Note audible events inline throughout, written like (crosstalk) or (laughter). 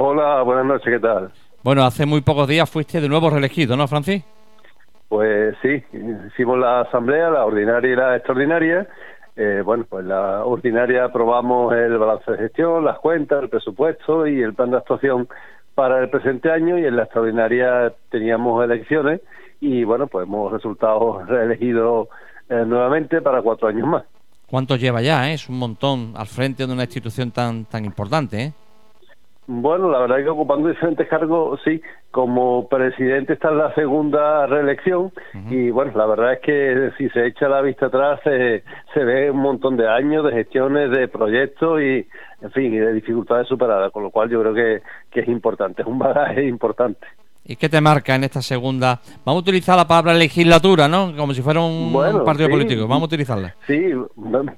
Hola, buenas noches, ¿qué tal? Bueno, hace muy pocos días fuiste de nuevo reelegido, ¿no, Francis? Pues sí, hicimos la asamblea, la ordinaria y la extraordinaria. Eh, bueno, pues la ordinaria aprobamos el balance de gestión, las cuentas, el presupuesto y el plan de actuación para el presente año y en la extraordinaria teníamos elecciones y bueno, pues hemos resultado reelegidos eh, nuevamente para cuatro años más. ¿Cuántos lleva ya? Eh? Es un montón al frente de una institución tan, tan importante, ¿eh? Bueno, la verdad es que ocupando diferentes cargos, sí, como presidente está en la segunda reelección y bueno, la verdad es que si se echa la vista atrás se, se ve un montón de años de gestiones, de proyectos y, en fin, y de dificultades superadas, con lo cual yo creo que, que es importante, es un bagaje importante. ¿Y qué te marca en esta segunda? Vamos a utilizar la palabra legislatura, ¿no? Como si fuera un, partido político. Vamos a utilizarla. Sí,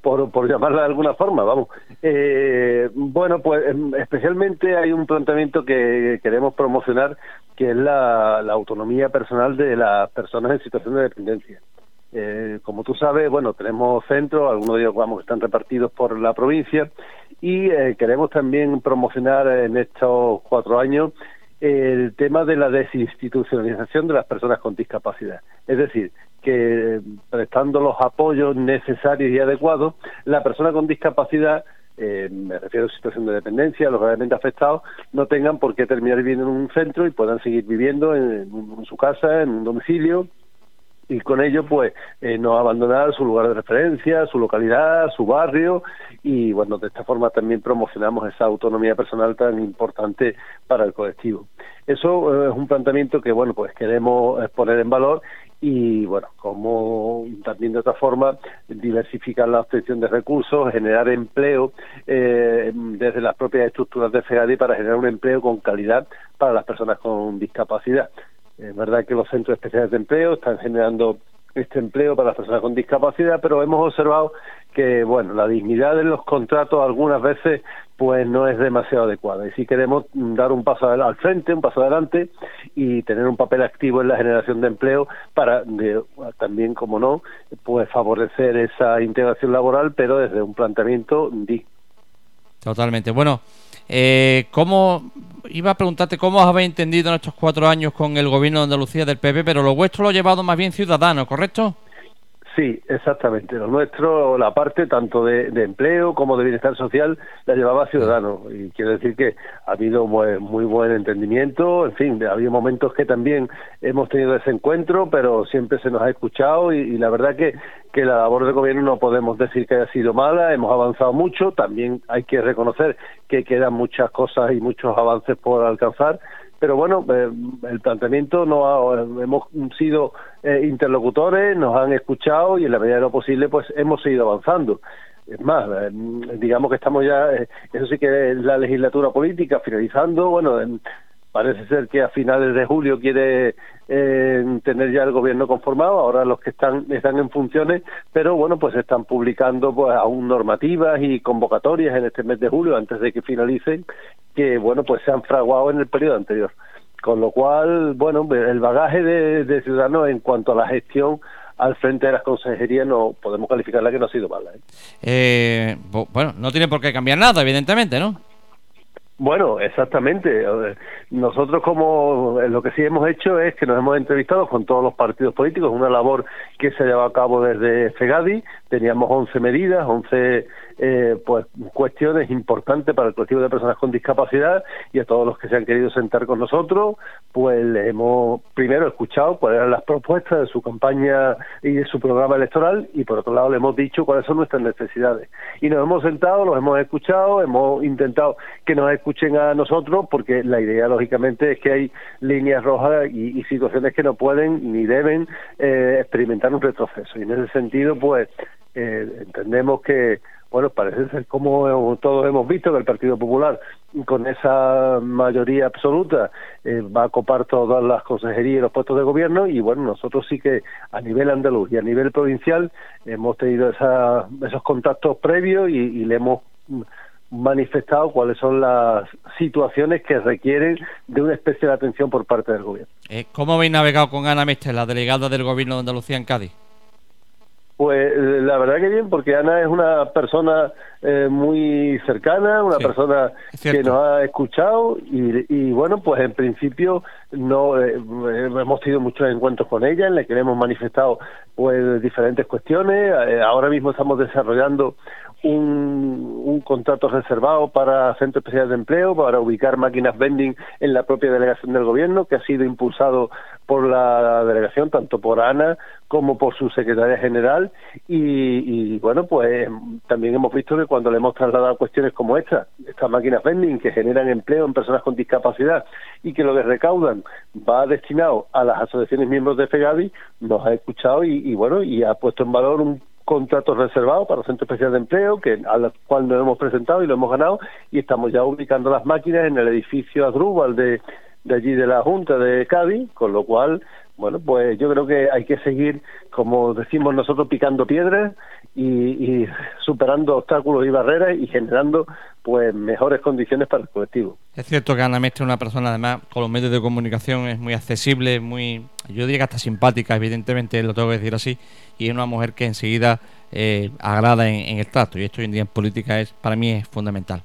por, por llamarla de alguna forma, vamos. Eh, bueno, pues em, especialmente hay un planteamiento que queremos promocionar, que es la, autonomía personal de las personas en situación de dependencia. Eh, como tú sabes, bueno, tenemos centros, algunos de ellos vamos están repartidos por la provincia y eh, queremos también promocionar en estos cuatro años el tema de la desinstitucionalización de las personas con discapacidad. Es decir, que prestando los apoyos necesarios y adecuados, la persona con discapacidad, eh, me refiero a situación de dependencia, los gravemente afectados, no tengan por qué terminar viviendo en un centro y puedan seguir viviendo en su casa, en un domicilio, y con ello pues eh, no abandonar su lugar de referencia, su localidad, su barrio y bueno, de esta forma también promocionamos esa autonomía personal tan importante para el colectivo. Eso eh, es un planteamiento que bueno, pues queremos poner en valor y bueno, como también de otra forma diversificar la obtención de recursos, generar empleo eh, desde las propias estructuras de FEGADI para generar un empleo con calidad para las personas con discapacidad. Es verdad que los centros especiales de empleo están generando este empleo para las personas con discapacidad, pero hemos observado que, bueno, la dignidad de los contratos algunas veces pues no es demasiado adecuada. Y si queremos dar un paso al frente, un paso adelante y tener un papel activo en la generación de empleo para también, como no, pues favorecer esa integración laboral, pero desde un planteamiento digno. Totalmente. Bueno, eh, ¿cómo iba a preguntarte cómo os habéis entendido en estos cuatro años con el gobierno de Andalucía del PP, pero lo vuestro lo ha llevado más bien ciudadano, ¿correcto? Sí, exactamente. Lo nuestro, la parte tanto de, empleo como de bienestar social, la llevaba Ciudadanos. Y quiero decir que ha habido muy, buen entendimiento. En fin, ha habido momentos que también hemos tenido ese encuentro, pero siempre se nos ha escuchado. Y, la verdad que, que la labor del gobierno no podemos decir que haya sido mala. Hemos avanzado mucho. También hay que reconocer que quedan muchas cosas y muchos avances por alcanzar pero bueno, eh, el planteamiento no hemos sido eh, interlocutores, nos han escuchado y en la medida de lo posible pues hemos seguido avanzando. Es más, eh, digamos que estamos ya, eso sí que es la legislatura política finalizando, bueno, Parece ser que a finales de julio quiere eh, tener ya el gobierno conformado, ahora los que están están en funciones, pero bueno, pues están publicando pues aún normativas y convocatorias en este mes de julio antes de que finalicen, que bueno, pues se han fraguado en el periodo anterior. Con lo cual, bueno, el bagaje de, Ciudadanos en cuanto a la gestión al frente de las consejerías no podemos calificarla que no ha sido mala. ¿eh? Eh, bueno, no tiene por qué cambiar nada, evidentemente, ¿no? Bueno, exactamente. Nosotros como lo que sí hemos hecho es que nos hemos entrevistado con todos los partidos políticos, una labor que se ha llevado a cabo desde FEGADI, teníamos 11 medidas, 11 eh, pues cuestiones importantes para el colectivo de personas con discapacidad y a todos los que se han querido sentar con nosotros, pues le hemos primero escuchado cuáles eran las propuestas de su campaña y de su programa electoral y por otro lado le hemos dicho cuáles son nuestras necesidades. Y nos hemos sentado, los hemos escuchado, hemos intentado que nos escuchen a nosotros porque la idea lógicamente es que hay líneas rojas y, situaciones que no pueden ni deben eh, experimentar un retroceso. Y en ese sentido, pues eh, entendemos que bueno, parece ser como todos hemos visto que el Partido Popular, con esa mayoría absoluta, eh, va a copar todas las consejerías y los puestos de gobierno. Y bueno, nosotros sí que a nivel andaluz y a nivel provincial hemos tenido esos contactos previos y, le hemos manifestado cuáles son las situaciones que requieren de una especial atención por parte del gobierno. Eh, ¿Cómo habéis navegado con Ana Mestre, la delegada del gobierno de Andalucía en Cádiz? Pues eh, la verdad que bien, porque Ana es una persona eh, muy cercana, una persona que nos ha escuchado y, bueno, pues en principio no eh, hemos tenido muchos encuentros con ella en los que le hemos manifestado pues diferentes cuestiones. ahora mismo estamos desarrollando un, un, contrato reservado para Centro Especial de Empleo, para ubicar máquinas vending en la propia delegación del gobierno, que ha sido impulsado por la delegación, tanto por Ana como por su secretaria general. Y, bueno, pues también hemos visto que cuando le hemos trasladado cuestiones como esta, estas máquinas vending que generan empleo en personas con discapacidad y que lo que recaudan va destinado a las asociaciones miembros de FEGAVI, nos ha escuchado y, y bueno, y ha puesto en valor un contratos reservados para el Centro Especial de Empleo, que al cual nos hemos presentado y lo hemos ganado, y estamos ya ubicando las máquinas en el edificio Adrúbal de, de allí de la Junta de Cádiz, con lo cual, bueno, pues yo creo que hay que seguir, como decimos nosotros, picando piedras y, superando obstáculos y barreras y generando pues mejores condiciones para el colectivo. Es cierto que Ana Mestre es una persona, además, con los medios de comunicación es muy accesible, muy, yo diría que hasta simpática, evidentemente lo tengo que decir así, y es una mujer que enseguida eh, agrada en, el trato, y esto hoy en día en política es para mí es fundamental.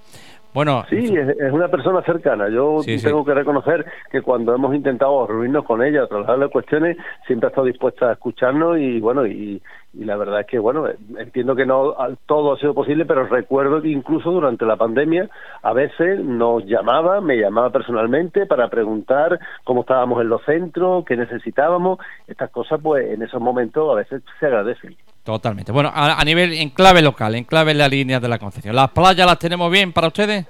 Bueno, sí, es, una persona cercana. Yo tengo que reconocer que cuando hemos intentado reunirnos con ella, trasladarle cuestiones, siempre ha estado dispuesta a escucharnos y bueno, y, y la verdad es que, bueno, entiendo que no todo ha sido posible, pero recuerdo que incluso durante la pandemia a veces nos llamaba, me llamaba personalmente para preguntar cómo estábamos en los centros, qué necesitábamos. Estas cosas, pues en esos momentos a veces se agradecen. Totalmente. Bueno, a, nivel en clave local, en clave en la línea de la Concepción, ¿las playas las tenemos bien para ustedes?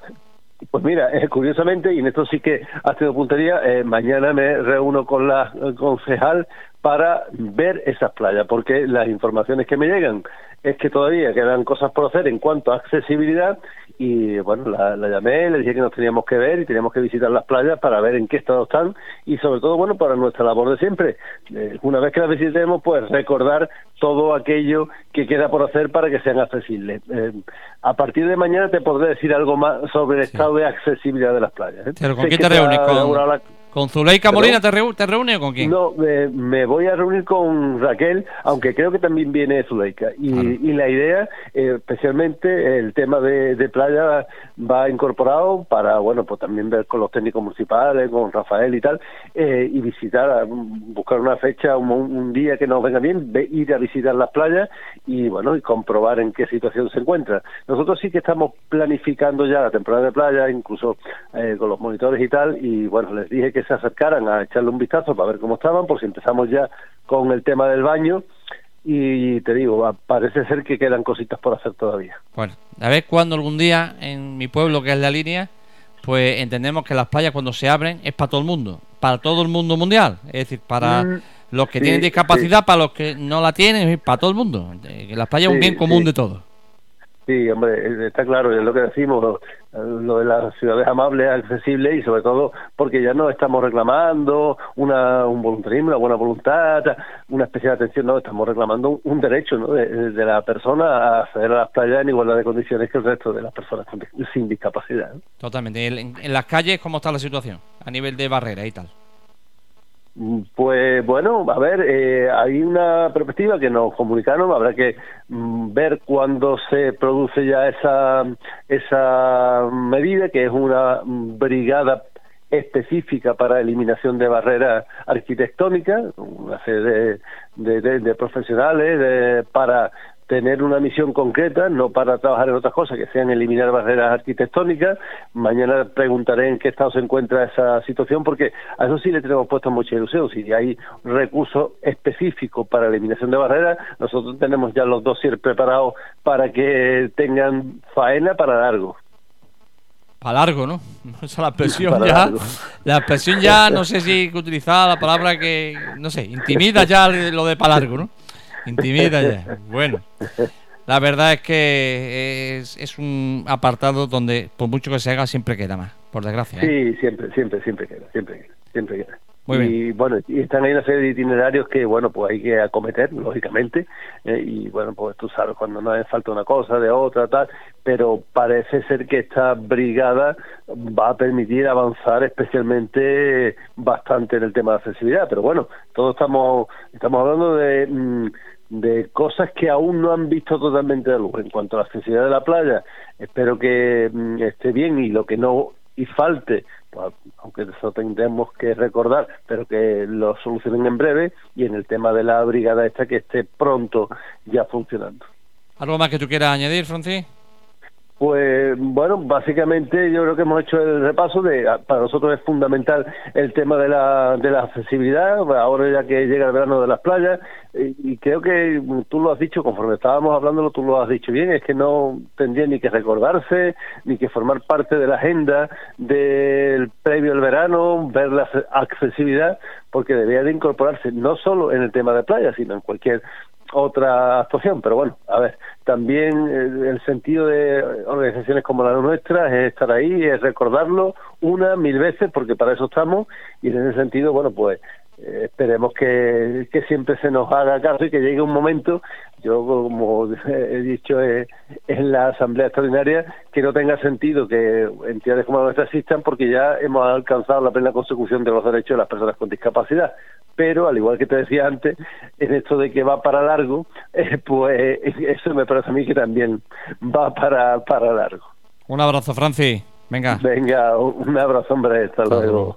Pues mira, eh, curiosamente, y en esto sí que ha tenido puntería, eh, mañana me reúno con la concejal para ver esas playas, porque las informaciones que me llegan es que todavía quedan cosas por hacer en cuanto a accesibilidad y bueno, la, llamé, le dije que nos teníamos que ver y teníamos que visitar las playas para ver en qué estado están y sobre todo, bueno, para nuestra labor de siempre. Eh, una vez que las visitemos, pues recordar todo aquello que queda por hacer para que sean accesibles. Eh, a partir de mañana te podré decir algo más sobre el estado de accesibilidad de las playas. ¿eh? ¿Pero con qué te reúnes? ¿Con Zuleika Molina te, reúne o con quién? No, me voy a reunir con Raquel, aunque creo que también viene Zuleika. Y, y la idea, eh, especialmente el tema de, playa, va incorporado para, bueno, pues también ver con los técnicos municipales, con Rafael y tal, eh, y visitar, buscar una fecha, un, día que nos venga bien, ir a visitar las playas y, bueno, y comprobar en qué situación se encuentra. Nosotros sí que estamos planificando ya la temporada de playa, incluso eh, con los monitores y tal, y, bueno, les dije que se acercaran a echarle un vistazo para ver cómo estaban, por si empezamos ya con el tema del baño. Y te digo, parece ser que quedan cositas por hacer todavía. Bueno, a ver cuando algún día en mi pueblo, que es la línea, pues entendemos que las playas cuando se abren es para todo el mundo, para todo el mundo mundial, es decir, para mm, los que tienen discapacidad, para los que no la tienen, para todo el mundo. Que las playas es un bien común de todos. Sí, hombre, está claro, es lo que decimos, lo de las ciudades amables, accesibles y sobre todo porque ya no estamos reclamando una, un voluntarismo, una buena voluntad, una especial atención, no, estamos reclamando un, derecho ¿no? de, la persona a acceder a las playas en igualdad de condiciones que el resto de las personas sin discapacidad. Totalmente. ¿En, en las calles cómo está la situación a nivel de barrera y tal? Pues bueno, a ver, eh, hay una perspectiva que nos comunicaron, habrá que mm, ver cuándo se produce ya esa, esa medida, que es una brigada específica para eliminación de barreras arquitectónicas, una serie de, de, de profesionales de, para tener una misión concreta, no para trabajar en otras cosas que sean eliminar barreras arquitectónicas. Mañana preguntaré en qué estado se encuentra esa situación, porque a eso sí le tenemos puesto mucha ilusión. Si hay recursos específicos para eliminación de barreras, nosotros tenemos ya los dossiers preparados para que tengan faena para largo. Para largo, ¿no? (laughs) Esa la expresión ya. La expresión ya, no sé si utilizar la palabra que, no sé, intimida ya lo de para largo, ¿no? Intimida ya. Bueno. La verdad es que es, es, un apartado donde, por mucho que se haga, siempre queda más, por desgracia. ¿eh? Sí, siempre, siempre, siempre queda, siempre queda, siempre queda. Muy y bueno, y están ahí una serie de itinerarios que, bueno, pues hay que acometer, lógicamente, eh, y bueno, pues tú sabes cuando no hace falta una cosa, de otra, tal, pero parece ser que esta brigada va a permitir avanzar especialmente bastante en el tema de accesibilidad, pero bueno, todos estamos, estamos hablando de... Mm, de cosas que aún no han visto totalmente de luz. En cuanto a la accesibilidad de la playa, espero que mm, esté bien y lo que no y falte, pues, aunque eso tendremos que recordar, pero que lo solucionen en breve y en el tema de la brigada esta que esté pronto ya funcionando. ¿Algo más que tú quieras añadir, Francis? Pues bueno, básicamente yo creo que hemos hecho el repaso de, para nosotros es fundamental el tema de la, de la accesibilidad, ahora ya que llega el verano de las playas, y, creo que tú lo has dicho, conforme estábamos hablándolo, tú lo has dicho bien, es que no tendría ni que recordarse, ni que formar parte de la agenda del previo al verano, ver la accesibilidad, porque debería de incorporarse no solo en el tema de playas, sino en cualquier otra actuación, pero bueno, a ver, también eh, el sentido de organizaciones como la nuestra es estar ahí, es recordarlo una, mil veces, porque para eso estamos, y en ese sentido, bueno, pues eh, esperemos que, que, siempre se nos haga caso y que llegue un momento, yo como he dicho eh, en la Asamblea Extraordinaria, que no tenga sentido que entidades como nuestra existan porque ya hemos alcanzado la plena consecución de los derechos de las personas con discapacidad. Pero, al igual que te decía antes, en esto de que va para largo, (laughs) eh, pues eso me parece a mí que también va para, para largo. Un abrazo, Franci. Venga. Venga, un abrazo, hombre. Hasta, luego.